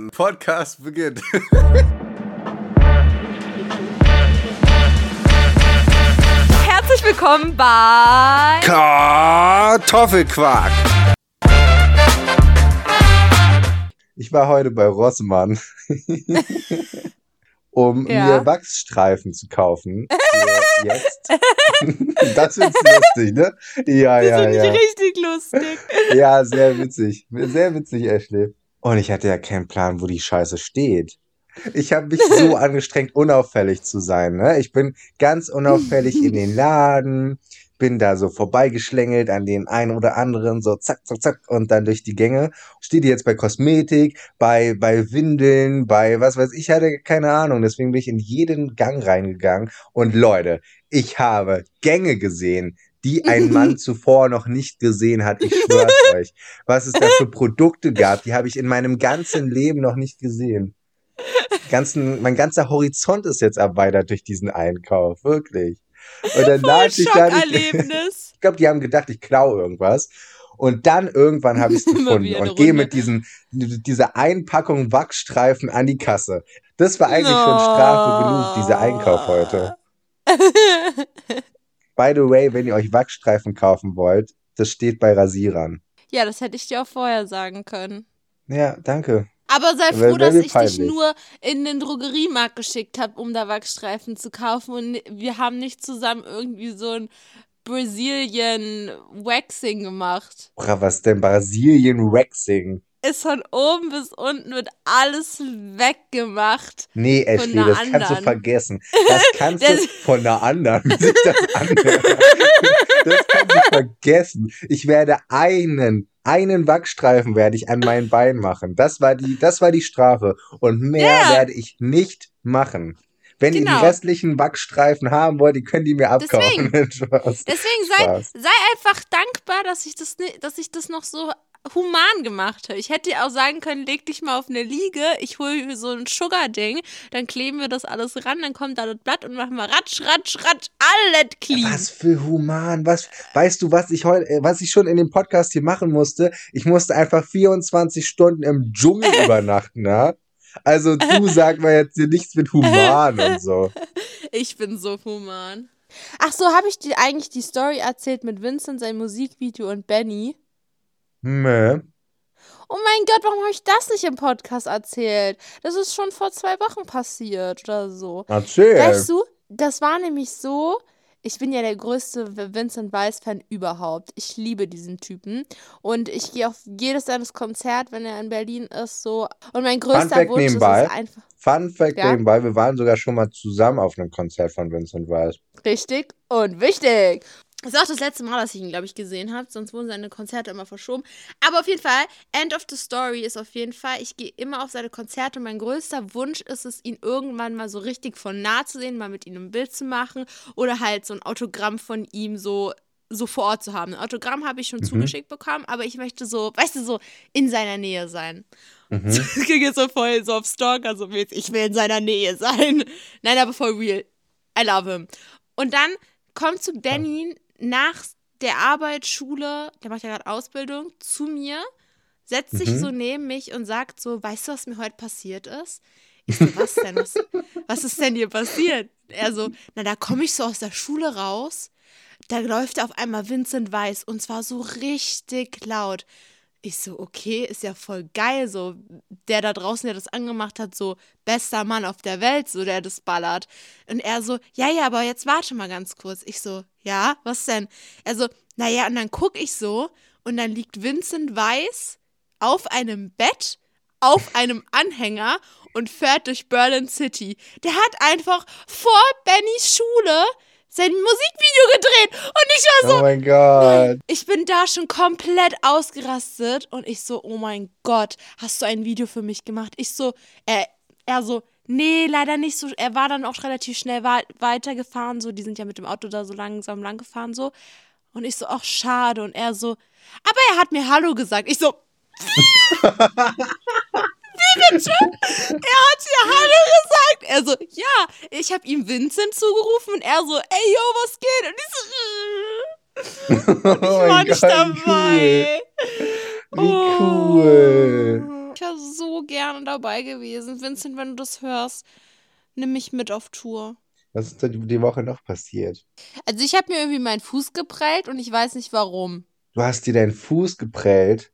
Mann. Podcast beginnt. Herzlich willkommen bei Kartoffelquark. Ich war heute bei Rossmann, um Ja. mir Wachsstreifen zu kaufen. Jetzt. das du lustig, ne? Ja, Das ja, finde ich ja. richtig lustig. Ja, sehr witzig. Sehr witzig, Ashley. Und ich hatte ja keinen Plan, wo die Scheiße steht. Ich habe mich so angestrengt, unauffällig zu sein. Ne? Ich bin ganz unauffällig in den Laden, bin da so vorbeigeschlängelt an den einen oder anderen, so zack, zack, zack, und dann durch die Gänge. Steht jetzt bei Kosmetik, bei, bei Windeln, bei was weiß ich, ich hatte keine Ahnung. Deswegen bin ich in jeden Gang reingegangen. Und Leute, ich habe Gänge gesehen, die ein Mann zuvor noch nicht gesehen hat. Ich schwör's euch. Was es da für Produkte gab, die habe ich in meinem ganzen Leben noch nicht gesehen. Ganzen, mein ganzer Horizont ist jetzt erweitert durch diesen Einkauf, wirklich. Und dann lag ich da nicht. Ich glaube, die haben gedacht, ich klaue irgendwas. Und dann irgendwann habe ich es gefunden und gehe mit diesen, dieser Einpackung Wachsstreifen an die Kasse. Das war eigentlich schon Strafe genug, dieser Einkauf heute. By the way, wenn ihr euch Wachsstreifen kaufen wollt, das steht bei Rasierern. ja, das hätte ich dir auch vorher sagen können. Ja, danke. Aber sei froh, dass ich dich peinlich. nur in den Drogeriemarkt geschickt habe, um da Wachsstreifen zu kaufen. Und wir haben nicht zusammen irgendwie so ein Brazilian Waxing gemacht. Boah, was denn? Brasilien Waxing. Ist von oben bis unten wird alles weggemacht. Nee, Ashley, das kannst du anderen. vergessen. Das kannst Das- du von einer anderen, wie sich das anhört. Das kannst du vergessen. Ich werde einen, einen Wachsstreifen werde ich an mein Bein machen. Das war die, das war die Strafe. Und mehr Ja. werde ich nicht machen. Wenn ihr Genau. die restlichen Wachsstreifen haben wollt, die könnt ihr mir abkaufen. Spaß. Deswegen sei, sei einfach dankbar, dass ich das, dass ich das noch so human gemacht habe. Ich hätte dir auch sagen können, leg dich mal auf eine Liege, ich hole so ein Sugar-Ding, dann kleben wir das alles ran, dann kommt da das Blatt und machen wir ratsch, ratsch, ratsch, alles clean. Was für human, was, weißt du, was ich heute, äh, was ich schon in dem Podcast hier machen musste? Ich musste einfach 24 Stunden im Dschungel übernachten, ja? Also du sag mal jetzt hier nichts mit human und so. Ich bin so human. Ach so, habe ich dir eigentlich die Story erzählt mit Vincent, sein Musikvideo und Benny? Nö. Oh mein Gott, warum habe ich das nicht im Podcast erzählt? Das ist schon vor zwei Wochen passiert oder so. Erzähl. Weißt du, das war nämlich so. Ich bin ja der größte Vincent Weiss-Fan überhaupt. Ich liebe diesen Typen. Und ich gehe auf jedes seines Konzert, wenn er in Berlin ist, so. Und mein größter Fact Wunsch ist nebenbei. es einfach. Fun Fact Ja. nebenbei, wir waren sogar schon mal zusammen auf einem Konzert von Vincent Weiss. Richtig und wichtig. Das ist auch das letzte Mal, dass ich ihn, glaube ich, gesehen habe. Sonst wurden seine Konzerte immer verschoben. Aber auf jeden Fall, End of the Story ist auf jeden Fall, ich gehe immer auf seine Konzerte. Und mein größter Wunsch ist es, ihn irgendwann mal so richtig von nah zu sehen, mal mit ihm ein Bild zu machen. Oder halt so ein Autogramm von ihm so, so vor Ort zu haben. Ein Autogramm habe ich schon zugeschickt bekommen, aber ich möchte so, weißt du, so in seiner Nähe sein. Mhm. Das ging jetzt so voll so auf Stalker, so mäßig. Ich will in seiner Nähe sein. Nein, aber voll real. I love him. Und dann kommt zu Danny nach der Arbeit, Schule, der macht ja gerade Ausbildung, zu mir, setzt sich Mhm. so neben mich und sagt so, weißt du, was mir heute passiert ist? Ich so, was denn? Was, was ist denn hier passiert? Er so, na, da komme ich so aus der Schule raus, da läuft auf einmal Vincent Weiss und zwar so richtig laut. Ich so, okay, ist ja voll geil, so der da draußen, der das angemacht hat, so bester Mann auf der Welt, so der das ballert. Und er so, ja, ja, aber jetzt warte mal ganz kurz. Ich so, ja, was denn? Er so, naja, und dann guck ich so und dann liegt Vincent Weiss auf einem Bett, auf einem Anhänger und fährt durch Berlin City. Der hat einfach vor Bennys Schule sein Musikvideo gedreht und ich war so, Oh mein Gott. ich bin da schon komplett ausgerastet und ich so, oh mein Gott, hast du ein Video für mich gemacht? Ich so, er, er so, nee, leider nicht so. Er war dann auch relativ schnell weitergefahren, so, die sind ja mit dem Auto da so langsam lang gefahren, so. Und ich so, ach, schade. Und er so, aber er hat mir Hallo gesagt. Ich so, wie bitte? Er hat mir Hallo gesagt. Er so, ja, ich habe ihm Vincent zugerufen und er so, ey, yo, was geht? Und ich so, oh ich war mein nicht Gott, dabei. Cool. Wie cool. ich wäre so gerne dabei gewesen. Vincent, wenn du das hörst, nimm mich mit auf Tour. Was ist denn die Woche noch passiert? Also ich habe mir irgendwie meinen Fuß geprellt und ich weiß nicht warum. Du hast dir deinen Fuß geprellt?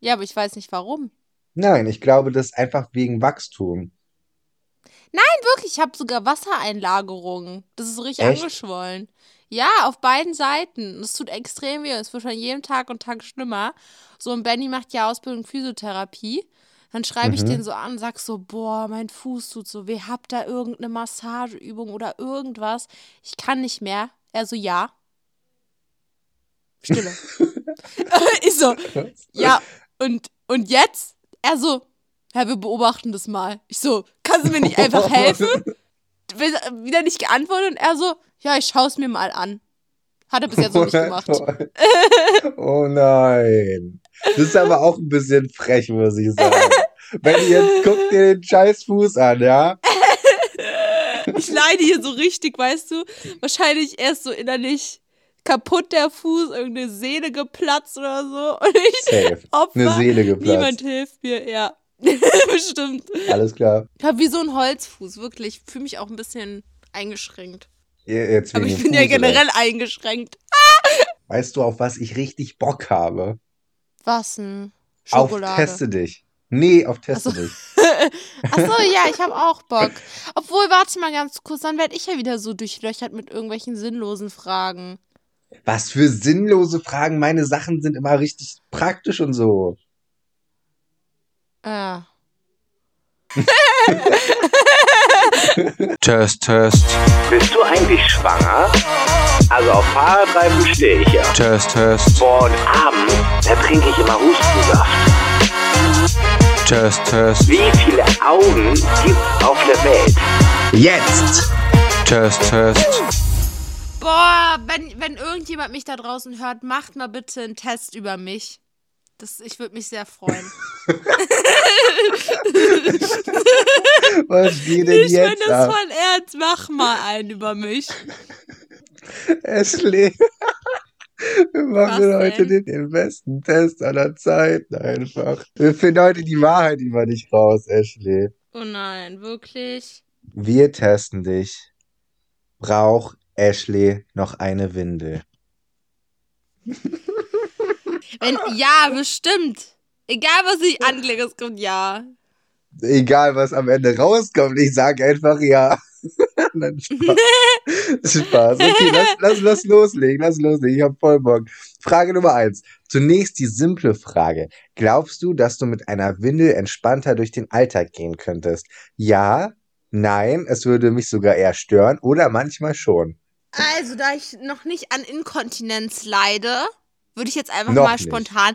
Ja, aber ich weiß nicht warum. Nein, ich glaube, das ist einfach wegen Wachstum. Nein, wirklich, ich habe sogar Wassereinlagerungen. Das ist so richtig Echt? angeschwollen. Ja, auf beiden Seiten. Es tut extrem weh. Es wird von jedem Tag und Tag schlimmer. So, und Benny macht ja Ausbildung Physiotherapie. Dann schreibe ich Mhm. den so an und sag so, boah, mein Fuß tut so weh. Habt da irgendeine Massageübung oder irgendwas? Ich kann nicht mehr. Er so, ja. Stille. ich so, ja, und, und jetzt? Er so, ja, wir beobachten das mal. Ich so, kannst du mir nicht einfach helfen? Wieder nicht geantwortet und er so, ja, ich schaue es mir mal an. Hat er bis jetzt noch nicht gemacht. Oh nein. Das ist aber auch ein bisschen frech, muss ich sagen. Wenn ihr jetzt guckt dir den scheiß Fuß an, ja? Ich leide hier so richtig, weißt du? Wahrscheinlich erst so innerlich kaputt der Fuß, irgendeine Sehne geplatzt oder so. Und ich Safe. Opfer. Eine Seele geplatzt. Niemand hilft mir, ja. Bestimmt. Alles klar. Ich habe wie so ein Holzfuß, wirklich. Fühle mich auch ein bisschen eingeschränkt. Jetzt Aber ich bin ja Fuß, oder? generell eingeschränkt. Weißt du, auf was ich richtig Bock habe? Was denn? Auf Schokolade. Teste dich. Nee, auf Teste Ach so. dich. Achso, ja, ich habe auch Bock. Obwohl, warte mal ganz kurz, dann werde ich ja wieder so durchlöchert mit irgendwelchen sinnlosen Fragen. Was für sinnlose Fragen. Meine Sachen sind immer richtig praktisch und so. Ja. Test, Test, Bist du eigentlich schwanger? Also auf Fahrradreifen stehe ich ja. Test, Test, Boah, und abends, da trinke ich immer Hustensaft. Test, Test, Wie viele Augen gibt's auf der Welt? Jetzt! Test, Test, Boah, wenn, wenn irgendjemand mich da draußen hört, macht mal bitte einen Test über mich. Das, ich würde mich sehr freuen. Was geht denn ich meine jetzt das ab? voll ernst. Mach mal einen über mich. Ashley. Wir machen Was heute den, den besten Test aller Zeiten einfach. Wir finden heute die Wahrheit über dich raus, Ashley. Oh nein, wirklich? Wir testen dich. Braucht Ashley noch eine Windel? Wenn, ja, bestimmt. Egal, was ich anklicke, es kommt ja. Egal, was am Ende rauskommt, ich sage einfach ja. Nein, Spaß. Spaß. Okay, lass, lass, lass loslegen, lass loslegen. Ich hab voll Bock. Frage Nummer eins. Zunächst die simple Frage. Glaubst du, dass du mit einer Windel entspannter durch den Alltag gehen könntest? Ja, nein, es würde mich sogar eher stören oder manchmal schon. Also, da ich noch nicht an Inkontinenz leide, würde ich jetzt einfach Noch mal nicht. spontan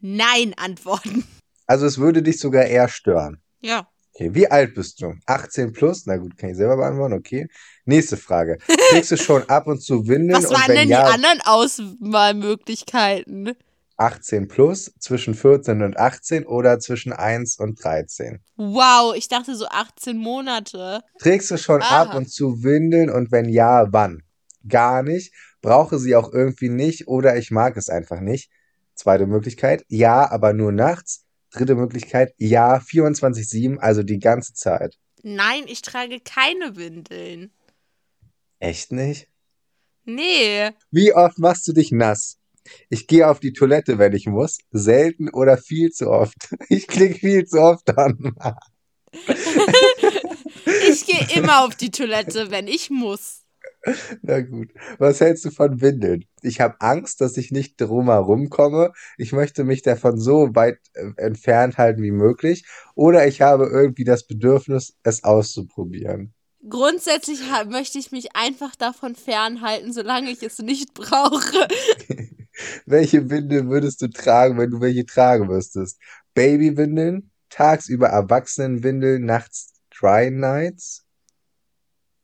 Nein antworten. Also es würde dich sogar eher stören. Ja. Okay, wie alt bist du? 18 plus? Na gut, kann ich selber beantworten, okay. Nächste Frage. Kriegst du schon ab und zu Windeln Was und waren denn ja, die anderen Auswahlmöglichkeiten? 18 plus, zwischen 14 und 18 oder zwischen 1 und 13? Wow, ich dachte so 18 Monate. Trägst du schon Aha. ab und zu Windeln und wenn ja, wann? Gar nicht. Brauche sie auch irgendwie nicht oder ich mag es einfach nicht. Zweite Möglichkeit, ja, aber nur nachts. Dritte Möglichkeit, ja, 24-7, also die ganze Zeit. Nein, ich trage keine Windeln. Echt nicht? Nee. Wie oft machst du dich nass? Ich gehe auf die Toilette, wenn ich muss. Selten oder viel zu oft. Ich klicke viel zu oft an. Ich gehe immer auf die Toilette, wenn ich muss. Na gut. Was hältst du von Windeln? Ich habe Angst, dass ich nicht drumherum komme. Ich möchte mich davon so weit äh, entfernt halten wie möglich. Oder ich habe irgendwie das Bedürfnis, es auszuprobieren. Grundsätzlich möchte ich mich einfach davon fernhalten, solange ich es nicht brauche. Welche Windeln würdest du tragen, wenn du welche tragen müsstest? Babywindeln, tagsüber Erwachsenenwindeln, nachts Dry Nights?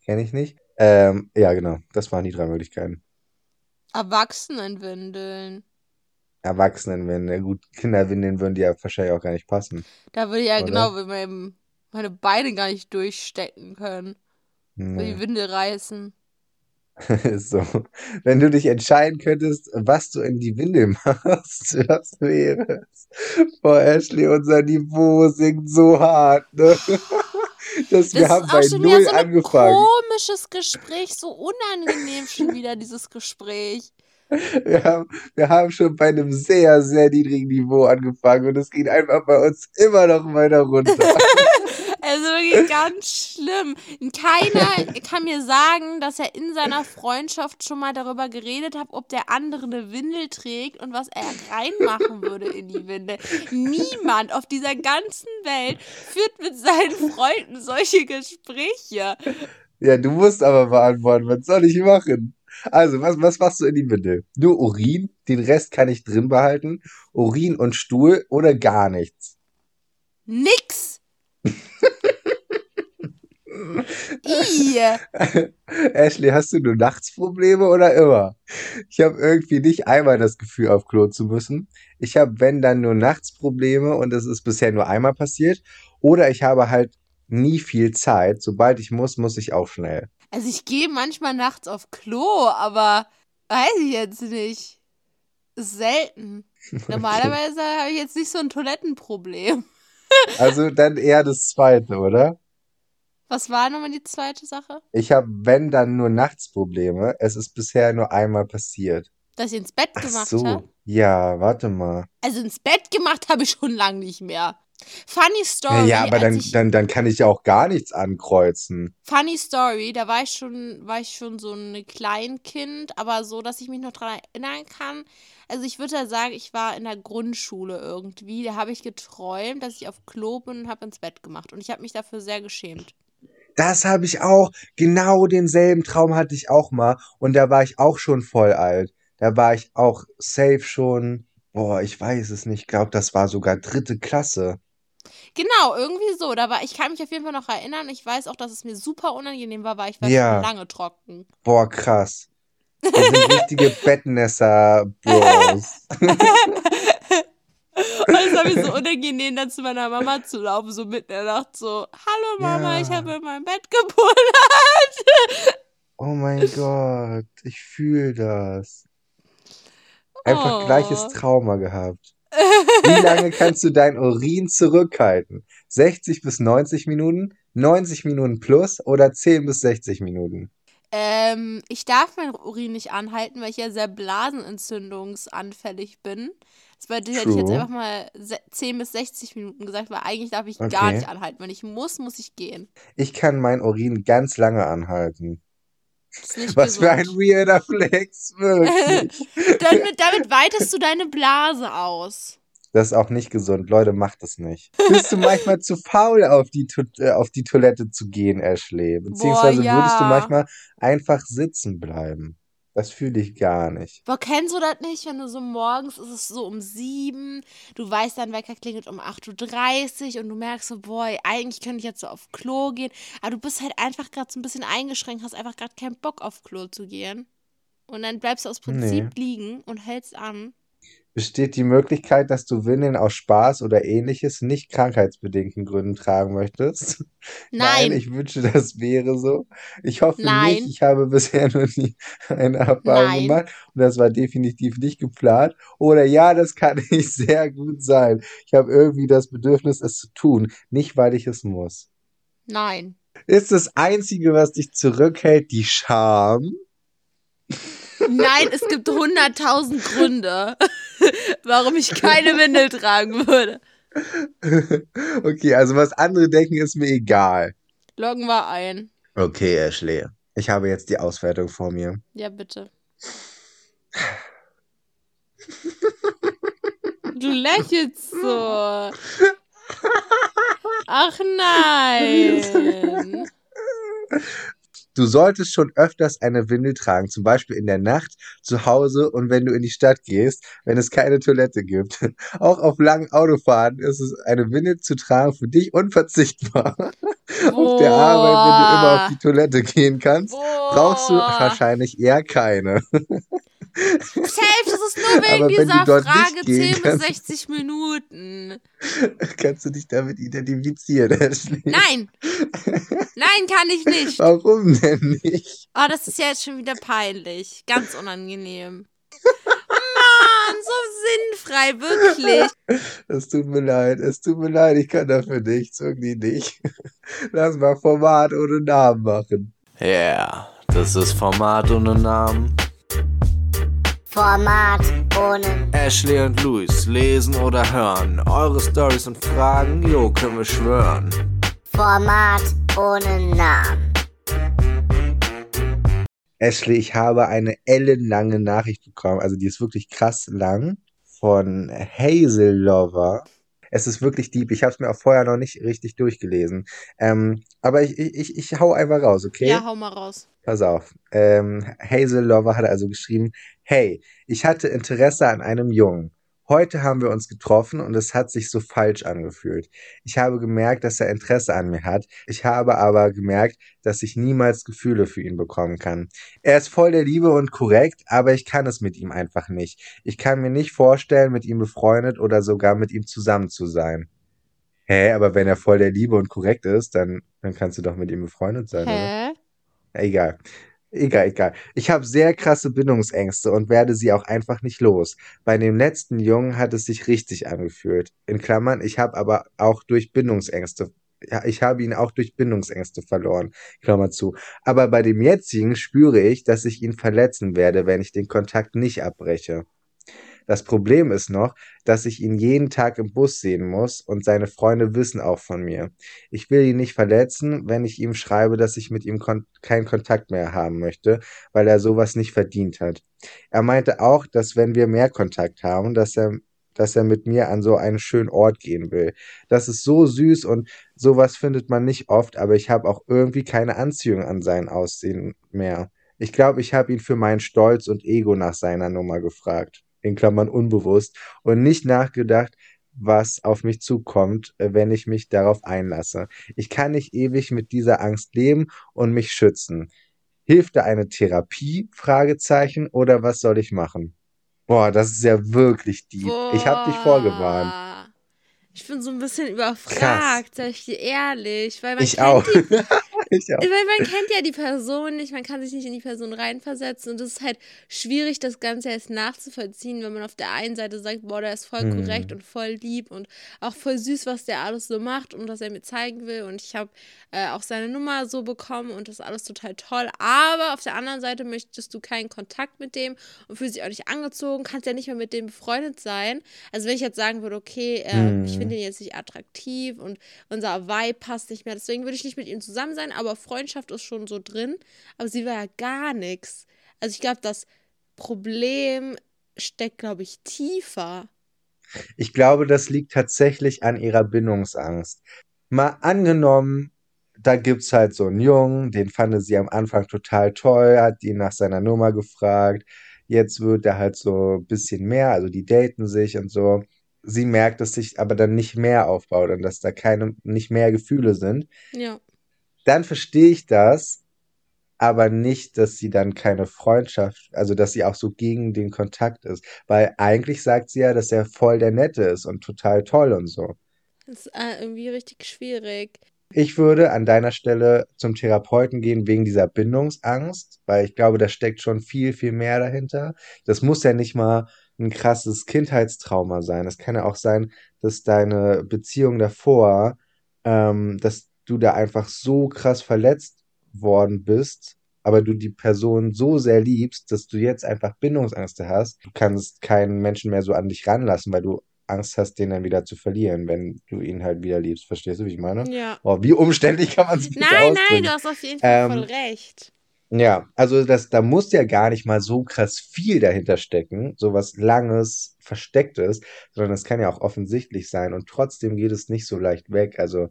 Kenne ich nicht. Ähm, ja, genau. Das waren die drei Möglichkeiten. Erwachsenenwindeln. Erwachsenenwindeln. Gut, Kinderwindeln würden die ja wahrscheinlich auch gar nicht passen. Da würde ich ja Oder? genau mit meinem, meine Beine gar nicht durchstecken können. Würde die Nee. Windel reißen. So. Wenn du dich entscheiden könntest, was du in die Windel machst, was wäre es? Boah, Ashley, unser Niveau sinkt so hart, ne? Wir Das haben ist bei Null so ein angefangen. komisches Gespräch, so unangenehm schon wieder dieses Gespräch. Wir haben, wir haben schon bei einem sehr, sehr niedrigen Niveau angefangen und es geht einfach bei uns immer noch weiter runter. Also wirklich ganz schlimm. Keiner kann mir sagen, dass er in seiner Freundschaft schon mal darüber geredet hat, ob der andere eine Windel trägt und was er reinmachen würde in die Windel. Niemand auf dieser ganzen Welt führt mit seinen Freunden solche Gespräche. Ja, du musst aber beantworten, was soll ich machen? Also, was, was machst du in die Windel? Nur Urin, den Rest kann ich drin behalten. Urin und Stuhl oder gar nichts. Nix. Ashley, hast du nur nachts Probleme oder immer? Ich habe irgendwie nicht einmal das Gefühl, auf Klo zu müssen. Ich habe, wenn dann nur nachts Probleme und es ist bisher nur einmal passiert. Oder ich habe halt nie viel Zeit. Sobald ich muss, muss ich auch schnell. Also ich gehe manchmal nachts auf Klo, aber weiß ich jetzt nicht. Ist selten. Normalerweise habe ich jetzt nicht so ein Toilettenproblem. Also dann eher das zweite, oder? Was war nochmal die zweite Sache? Ich habe, wenn dann nur nachts Probleme. Es ist bisher nur einmal passiert. Dass ich ins Bett Ach gemacht so. habe? Ja, warte mal. Also ins Bett gemacht habe ich schon lange nicht mehr. Funny Story. ja, aber dann, dann, dann kann ich ja auch gar nichts ankreuzen. Funny Story, da war ich schon, war ich schon so ein Kleinkind, aber so, dass ich mich noch dran erinnern kann. Also ich würde ja sagen, ich war in der Grundschule irgendwie. Da habe ich geträumt, dass ich auf Klo bin und habe ins Bett gemacht. Und ich habe mich dafür sehr geschämt. Das habe ich auch. Genau denselben Traum hatte ich auch mal. Und da war ich auch schon voll alt. Da war ich auch safe schon. Boah, ich weiß es nicht. Ich glaube, das war sogar dritte Klasse. Genau, irgendwie so. Da war, ich kann mich auf jeden Fall noch erinnern. Ich weiß auch, dass es mir super unangenehm war, weil ich war Ja. schon lange trocken. Boah, krass. Wir sind richtige Bettnässer-Bros. Und es war mir so unangenehm, dann zu meiner Mama zu laufen, so mitten in der Nacht, so, hallo Mama, Ja. ich habe in meinem Bett gebuddelt. Oh mein Gott, ich fühle das. Einfach Oh. gleiches Trauma gehabt. Wie lange kannst du dein Urin zurückhalten? 60 bis 90 Minuten, 90 Minuten plus oder 10 bis 60 Minuten? Ähm, ich darf mein Urin nicht anhalten, weil ich ja sehr blasenentzündungsanfällig bin. Das hätte ich jetzt einfach mal se- 10 bis 60 Minuten gesagt, weil eigentlich darf ich gar Okay. nicht anhalten. Wenn ich muss, muss ich gehen. Ich kann mein Urin ganz lange anhalten. Was für ein gesund. weirder Flex, wirklich. damit, damit weitest du deine Blase aus. Das ist auch nicht gesund. Leute, macht das nicht. Bist du manchmal zu faul, auf die, Tu- äh, auf die Toilette zu gehen, Ashley? Beziehungsweise ja. würdest du manchmal einfach sitzen bleiben? Das fühle ich gar nicht. Boah, kennst du das nicht, wenn du so morgens ist es so um sieben, du weißt, dein Wecker klingelt um 8.30 Uhr und du merkst so, boah, eigentlich könnte ich jetzt so auf Klo gehen, aber du bist halt einfach gerade so ein bisschen eingeschränkt, hast einfach gerade keinen Bock auf Klo zu gehen. Und dann bleibst du aus Prinzip liegen und hältst an. Besteht die Möglichkeit, dass du Windeln aus Spaß oder ähnliches nicht krankheitsbedingten Gründen tragen möchtest? Nein. ich wünsche, das wäre so. Ich hoffe Nein. nicht. Ich habe bisher noch nie eine Erfahrung Nein. gemacht und das war definitiv nicht geplant. Oder ja, das kann nicht sehr gut sein. Ich habe irgendwie das Bedürfnis, es zu tun, nicht weil ich es muss. Nein. Ist das Einzige, was dich zurückhält, die Scham? Nein, es gibt hunderttausend Gründe, warum ich keine Windel tragen würde. Okay, also was andere denken, ist mir egal. Loggen wir ein. Okay, Ashley. Ich habe jetzt die Auswertung vor mir. Ja, bitte. Du lächelst so. Ach nein. Du solltest schon öfters eine Windel tragen, zum Beispiel in der Nacht, zu Hause und wenn du in die Stadt gehst, wenn es keine Toilette gibt. Auch auf langen Autofahrten ist es eine Windel zu tragen für dich unverzichtbar. Auf der Arbeit, wenn du immer auf die Toilette gehen kannst, brauchst du Boah. wahrscheinlich eher keine. Safe, das ist nur wegen Aber wenn dieser du dort Frage nicht gehen 10 bis kannst- 60 Minuten. Kannst du dich damit identifizieren, Ashley? Nein! Nein, kann ich nicht. Warum denn nicht? Oh, das ist ja jetzt schon wieder peinlich. Ganz unangenehm. Mann, so sinnfrei, wirklich. Es tut mir leid, es tut mir leid, ich kann dafür nichts, irgendwie nicht. Lass mal Format ohne Namen machen. Yeah, das ist Format ohne Namen. Format ohne Ashley und Luis lesen oder hören. Eure Stories und Fragen, jo, können wir schwören. Format ohne Namen. Ashley, ich habe eine ellenlange Nachricht bekommen, also die ist wirklich krass lang, von Hazel Lover. Es ist wirklich deep, ich habe es mir auch vorher noch nicht richtig durchgelesen. Ähm, aber ich, ich, ich, ich hau einfach raus, okay? Ja, hau mal raus. Pass auf. Ähm, Hazel Lover hat also geschrieben, hey, ich hatte Interesse an einem Jungen. Heute haben wir uns getroffen und es hat sich so falsch angefühlt. Ich habe gemerkt, dass er Interesse an mir hat. Ich habe aber gemerkt, dass ich niemals Gefühle für ihn bekommen kann. Er ist voll der Liebe und korrekt, aber ich kann es mit ihm einfach nicht. Ich kann mir nicht vorstellen, mit ihm befreundet oder sogar mit ihm zusammen zu sein. Hä, aber wenn er voll der Liebe und korrekt ist, dann, dann kannst du doch mit ihm befreundet sein, oder? Hä? Egal. Egal, egal. Ich habe sehr krasse Bindungsängste und werde sie auch einfach nicht los. Bei dem letzten Jungen hat es sich richtig angefühlt. In Klammern, ich habe aber auch durch Bindungsängste, ich habe ihn auch durch Bindungsängste verloren. Klammer zu. Aber bei dem jetzigen spüre ich, dass ich ihn verletzen werde, wenn ich den Kontakt nicht abbreche. Das Problem ist noch, dass ich ihn jeden Tag im Bus sehen muss und seine Freunde wissen auch von mir. Ich will ihn nicht verletzen, wenn ich ihm schreibe, dass ich mit ihm kon keinen Kontakt mehr haben möchte, weil er sowas nicht verdient hat. Er meinte auch, dass wenn wir mehr Kontakt haben, dass er dass er mit mir an so einen schönen Ort gehen will. Das ist so süß und sowas findet man nicht oft, aber ich habe auch irgendwie keine Anziehung an sein Aussehen mehr. Ich glaube, ich habe ihn für meinen Stolz und Ego nach seiner Nummer gefragt in Klammern unbewusst, und nicht nachgedacht, was auf mich zukommt, äh, wenn ich mich darauf einlasse. Ich kann nicht ewig mit dieser Angst leben und mich schützen. Hilft da eine Therapie? Fragezeichen. Oder was soll ich machen? Boah, das ist ja wirklich deep. Ich habe dich vorgewarnt. Ich bin so ein bisschen überfragt, sag ich dir ehrlich. Weil man Ich kennt auch. Die, ich auch. weil man kennt ja die Person nicht, man kann sich nicht in die Person reinversetzen und es ist halt schwierig, das Ganze erst nachzuvollziehen, wenn man auf der einen Seite sagt, boah, der ist voll Hm. korrekt und voll lieb und auch voll süß, was der alles so macht und was er mir zeigen will und ich habe äh, auch seine Nummer so bekommen und das ist alles total toll, aber auf der anderen Seite möchtest du keinen Kontakt mit dem und fühlst dich auch nicht angezogen, kannst ja nicht mehr mit dem befreundet sein. Also wenn ich jetzt sagen würde, okay, äh, Hm. ich finde ihn jetzt nicht attraktiv und unser Vibe passt nicht mehr, deswegen würde ich nicht mit ihm zusammen sein, aber Freundschaft ist schon so drin, aber sie war ja gar nichts. Also ich glaube, das Problem steckt, glaube ich, tiefer. Ich glaube, das liegt tatsächlich an ihrer Bindungsangst. Mal angenommen, da gibt's halt so einen Jungen, den fand sie am Anfang total toll, hat ihn nach seiner Nummer gefragt. Jetzt wird er halt so ein bisschen mehr, also die daten sich und so. Sie merkt, dass sich aber dann nicht mehr aufbaut und dass da keine, nicht mehr Gefühle sind. Ja. Dann verstehe ich das, aber nicht, dass sie dann keine Freundschaft, also dass sie auch so gegen den Kontakt ist. Weil eigentlich sagt sie ja, dass er voll der Nette ist und total toll und so. Das ist äh, irgendwie richtig schwierig. Ich würde an deiner Stelle zum Therapeuten gehen wegen dieser Bindungsangst, weil ich glaube, da steckt schon viel, viel mehr dahinter. Das muss ja nicht mal ein krasses Kindheitstrauma sein. Es kann ja auch sein, dass deine Beziehung davor, ähm, dass du da einfach so krass verletzt worden bist, aber du die Person so sehr liebst, dass du jetzt einfach Bindungsängste hast. Du kannst keinen Menschen mehr so an dich ranlassen, weil du Angst hast, den dann wieder zu verlieren, wenn du ihn halt wieder liebst. Verstehst du, wie ich meine? Ja. Oh, wie umständlich kann man sich bitte Nein, nein, ausdrücken? du hast auf jeden Fall Ähm, voll recht. Ja, also das, da muss ja gar nicht mal so krass viel dahinter stecken, so was Langes, Verstecktes, sondern es kann ja auch offensichtlich sein und trotzdem geht es nicht so leicht weg, also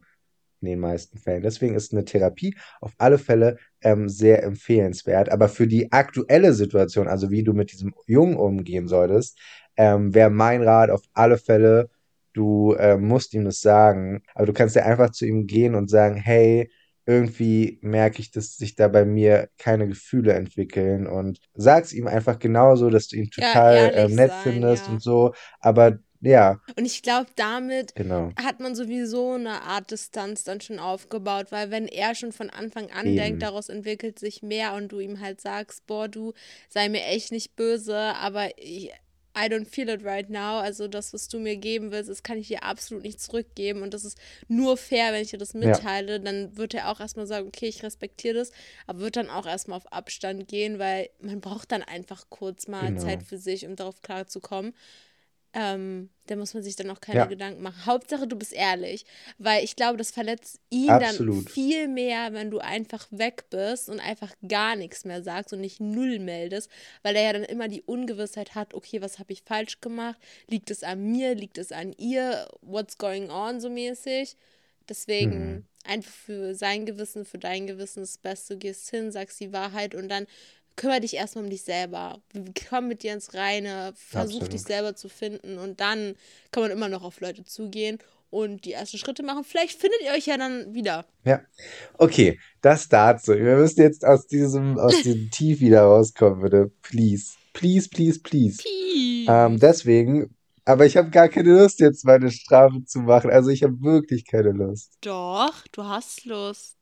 in den meisten Fällen. Deswegen ist eine Therapie auf alle Fälle ähm, sehr empfehlenswert. Aber für die aktuelle Situation, also wie du mit diesem Jungen umgehen solltest, ähm, wäre mein Rat auf alle Fälle, du ähm, musst ihm das sagen, aber du kannst ja einfach zu ihm gehen und sagen, hey, irgendwie merke ich, dass sich da bei mir keine Gefühle entwickeln und sag's ihm einfach genauso, dass du ihn Ja, total ehrlich ähm, nett sein, findest ja. und so. Aber ja, Und ich glaube, damit genau. hat man sowieso eine Art Distanz dann schon aufgebaut, weil wenn er schon von Anfang an Eben. denkt, daraus entwickelt sich mehr und du ihm halt sagst, boah, du sei mir echt nicht böse, aber ich, I don't feel it right now, also das, was du mir geben willst, das kann ich dir absolut nicht zurückgeben und das ist nur fair, wenn ich dir das mitteile, dann wird er auch erstmal sagen, okay, ich respektiere das, aber wird dann auch erstmal auf Abstand gehen, weil man braucht dann einfach kurz mal Genau. Zeit für sich, um darauf klarzukommen. Ähm, da muss man sich dann auch keine Ja. Gedanken machen. Hauptsache, du bist ehrlich, weil ich glaube, das verletzt ihn Absolut. dann viel mehr, wenn du einfach weg bist und einfach gar nichts mehr sagst und nicht null meldest, weil er ja dann immer die Ungewissheit hat, okay, was habe ich falsch gemacht? Liegt es an mir? Liegt es an ihr? What's going on so mäßig? Deswegen Mhm. einfach für sein Gewissen, für dein Gewissen das Beste, gehst hin, sagst die Wahrheit und dann kümmere dich erstmal um dich selber. Komm mit dir ins Reine, versuch dich Absolut. selber zu finden und dann kann man immer noch auf Leute zugehen und die ersten Schritte machen. Vielleicht findet ihr euch ja dann wieder. Ja. Okay, das dazu. Wir müssen jetzt aus diesem, aus diesem Tief wieder rauskommen, bitte. Please. Please, please, please. Peace. Ähm, deswegen, aber ich habe gar keine Lust, jetzt meine Strafe zu machen. Also ich habe wirklich keine Lust. Doch, du hast Lust.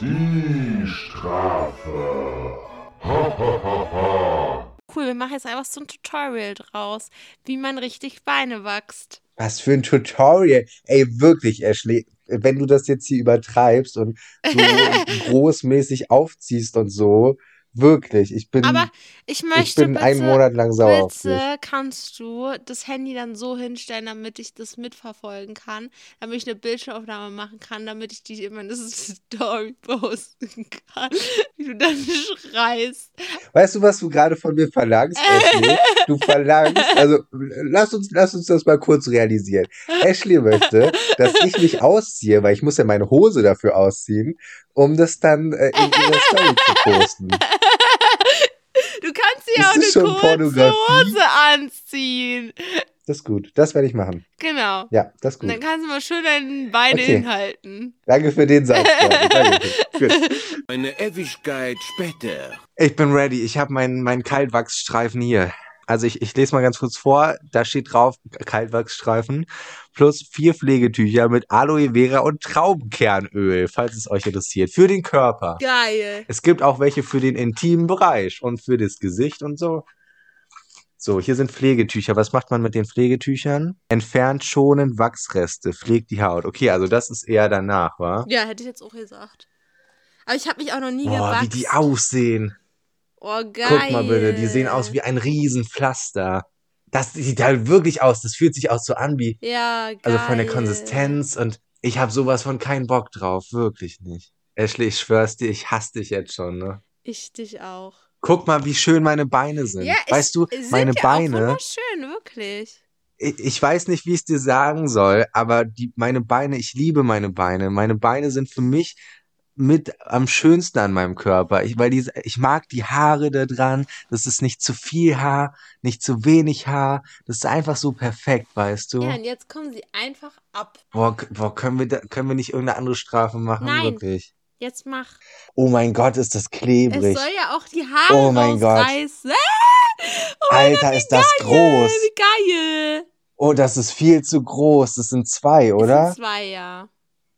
Die Strafe. Cool, wir machen jetzt einfach so ein Tutorial draus, wie man richtig Beine wächst. Was für ein Tutorial. Ey, wirklich, Ashley. Wenn du das jetzt hier übertreibst und so großmäßig aufziehst und so, wirklich, ich bin, Aber ich ich möchte bin bitte, einen Monat lang sauer auf dich. bitte kannst du das Handy dann so hinstellen, damit ich das mitverfolgen kann, damit ich eine Bildschirmaufnahme machen kann, damit ich die in meine Story posten kann, wie du dann schreist. Weißt du, was du gerade von mir verlangst, Ashley? Du verlangst, also lass uns, lass uns das mal kurz realisieren. Ashley möchte, dass ich mich ausziehe, weil ich muss ja meine Hose dafür ausziehen, um das dann äh, in ihrer Story zu posten. Ist auch das eine kurze Pornografie? Hose anziehen. Das ist gut. Das werde ich machen. Genau. Ja, das ist Und gut. dann kannst du mal schön deine Beine Okay. hinhalten. Danke für den Satz. Freunde. Danke. Gut. Eine Ewigkeit später. Ich bin ready. Ich habe meinen meinen Kaltwachsstreifen hier. Also ich, ich lese mal ganz kurz vor. Da steht drauf Kaltwachsstreifen plus vier Pflegetücher mit Aloe Vera und Traubenkernöl, falls es euch interessiert, für den Körper. Geil. Es gibt auch welche für den intimen Bereich und für das Gesicht und so. So, hier sind Pflegetücher. Was macht man mit den Pflegetüchern? Entfernt schonend Wachsreste, pflegt die Haut. Okay, also das ist eher danach, wa? Ja, hätte ich jetzt auch gesagt. Aber ich habe mich auch noch nie Boah, gewachst. wie die aussehen. Oh, geil. Guck mal bitte, die sehen aus wie ein Riesenpflaster. Das sieht halt wirklich aus. Das fühlt sich auch so an wie, Ja, geil. also von der Konsistenz und ich habe sowas von keinen Bock drauf. Wirklich nicht. Ashley, ich schwör's dir, ich hasse dich jetzt schon, ne? Ich dich auch. Guck mal, wie schön meine Beine sind. Ja, weißt du, meine ja Auch Beine, wunderschön, wirklich. ich, ich weiß nicht, wie ich es dir sagen soll, aber die, meine Beine, ich liebe meine Beine. Meine Beine sind für mich mit am schönsten an meinem Körper. Ich, weil die, ich mag die Haare da dran. Das ist nicht zu viel Haar, nicht zu wenig Haar. Das ist einfach so perfekt, weißt du? Ja, und jetzt kommen sie einfach ab. Boah, boah, können wir, da, können wir nicht irgendeine andere Strafe machen? Nein. Wirklich. Jetzt mach. Oh mein Gott, ist das Es klebrig. soll ja auch die Haare Oh mein Gott. rausreißen. Ah! Oh mein Alter, Gott, ist das geil, groß. Wie geil. Oh, das ist viel zu groß. Das sind zwei, Es oder? sind zwei, ja.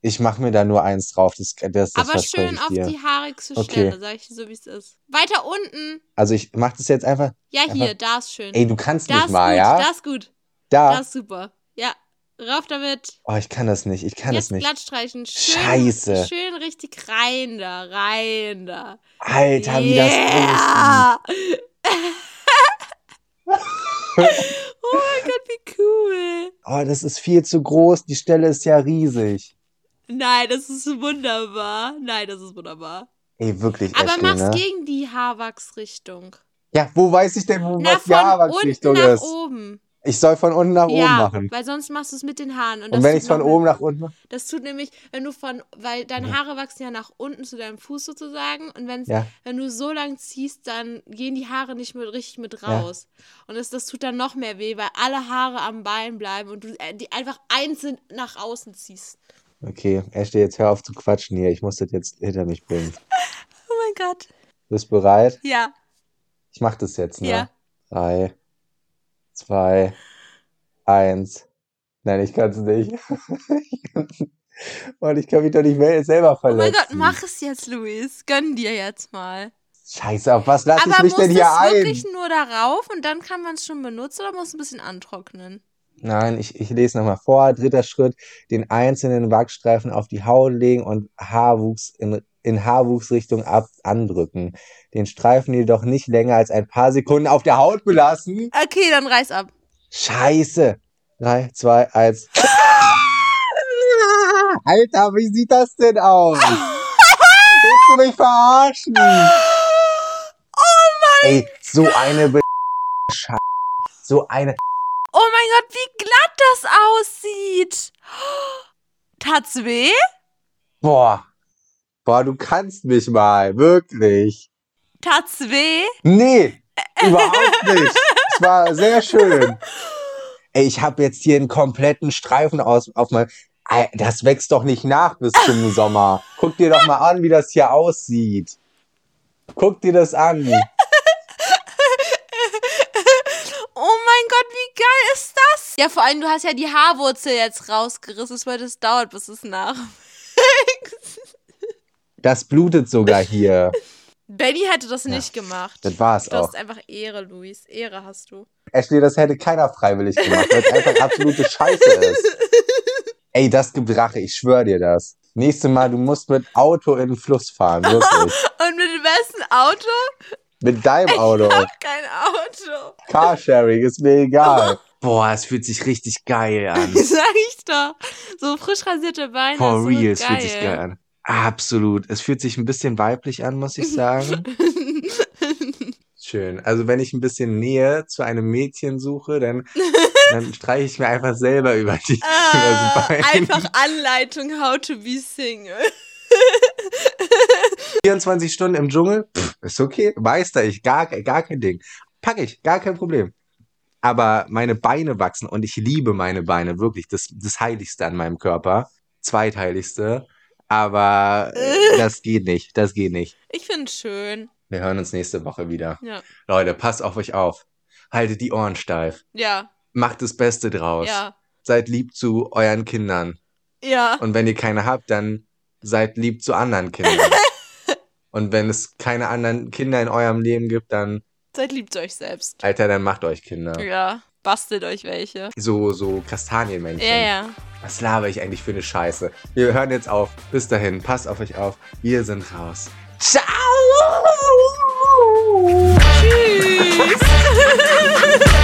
Ich mache mir da nur eins drauf. Das, das, das Aber schön auf die haarigste Okay. Stelle, sag ich so, wie es ist. Weiter unten. Also ich mach das jetzt einfach. Ja, hier, Einfach- da ist schön. Ey, du kannst da nicht ist mal, gut, ja? da ist gut. Da. Da ist super. Ja, rauf damit. Oh, ich kann das nicht. Ich kann Jetzt das nicht. glatt streichen. Schön, Scheiße. Schön richtig rein da, rein da. Alter, wie das yeah. oh mein Gott, wie cool. Oh, das ist viel zu groß. Die Stelle ist ja riesig. Nein, das ist wunderbar. Nein, das ist wunderbar. Ey, wirklich, Aber Ashley, mach's ne? gegen die Haarwachsrichtung. Ja, wo weiß ich denn, wo Na, was die von unten Haarwachsrichtung nach ist? oben. Ich soll von unten nach ja, oben machen. weil sonst machst du es mit den Haaren. Und, Und wenn ich es von oben nach unten mache? Das tut nämlich, wenn du von, weil deine Haare wachsen ja nach unten zu deinem Fuß sozusagen und wenn's, Ja. wenn du so lang ziehst, dann gehen die Haare nicht mehr richtig mit Ja. raus. Und das, das tut dann noch mehr weh, weil alle Haare am Bein bleiben und du äh, die einfach einzeln nach außen ziehst. Okay, Ashley, jetzt hör auf zu quatschen hier. Ich muss das jetzt hinter mich bringen. Oh mein Gott. Bist bereit? Ja, Ich mach das jetzt, ne? Ja. Drei, zwei, eins. Nein, ich kann's nicht. Und ich kann mich doch nicht mehr selber oh verletzen. mein Gott, mach es jetzt, Luis. Gönn dir jetzt mal. Scheiße, auf was lasse ich Aber mich muss denn hier ein? wirklich nur darauf und dann kann man es schon benutzen oder muss es ein bisschen antrocknen? Nein, ich, ich lese nochmal vor. Dritter Schritt, den einzelnen Wachsstreifen auf die Haut legen und Haarwuchs in, in Haarwuchsrichtung ab, andrücken. Den Streifen jedoch nicht länger als ein paar Sekunden auf der Haut belassen. Okay, dann reiß ab. Scheiße. Drei, zwei, eins. Alter, wie sieht das denn aus? Willst du mich verarschen? Oh Ey, so eine Be Scheiße. So eine. Oh mein Gott, wie glatt das aussieht. Tat's weh? Boah. Boah, du kannst mich mal. Wirklich. Tat's weh? Nee, überhaupt nicht. Es war sehr schön. Ey, ich habe jetzt hier einen kompletten Streifen aus, auf meinem. Das wächst doch nicht nach bis zum Sommer. Guck dir doch mal an, wie das hier aussieht. Guck dir das an. Oh mein Gott, wie geil ist? Ja, vor allem, du hast ja die Haarwurzel jetzt rausgerissen, weil das dauert, bis es nach. Das blutet sogar hier. Benny hätte das nicht gemacht. Das war's Du auch. hast einfach Ehre, Luis. Ehre hast du. Ashley, das hätte keiner freiwillig gemacht, weil es einfach absolute Scheiße ist. Ey, das gibt Rache, ich schwöre dir das. Nächstes Mal, du musst mit Auto in den Fluss fahren, wirklich. Und mit dem besten Auto? Mit deinem Auto. Kein Auto. Carsharing ist mir egal. Boah, es fühlt sich richtig geil an. Sag ich doch. So frisch rasierte Beine. For so real, es fühlt sich geil an. Absolut. Es fühlt sich ein bisschen weiblich an, muss ich sagen. Schön. Also wenn ich ein bisschen Nähe zu einem Mädchen suche, dann, dann streiche ich mir einfach selber über die Ah, übers Bein. einfach Anleitung how to be single. 24 Stunden im Dschungel, pff, ist okay. Meister ich, gar, gar kein Ding. Pack ich, gar kein Problem. Aber meine Beine wachsen und ich liebe meine Beine, wirklich. Das, das Heiligste an meinem Körper. Zweitheiligste. Aber das geht nicht, das geht nicht. Ich find's schön. Wir hören uns nächste Woche wieder. Ja. Leute, passt auf euch auf. Haltet die Ohren steif. Ja. Macht das Beste draus. Ja. Seid lieb zu euren Kindern. Ja. Und wenn ihr keine habt, dann seid lieb zu anderen Kindern. Und wenn es keine anderen Kinder in eurem Leben gibt, dann, Seid lieb zu euch selbst. Alter, dann macht euch Kinder. Ja. Bastelt euch welche. So, so Kastanienmännchen. Ja, ja. Was laber ich eigentlich für eine Scheiße? Wir hören jetzt auf. Bis dahin, passt auf euch auf. Wir sind raus. Ciao! Tschüss.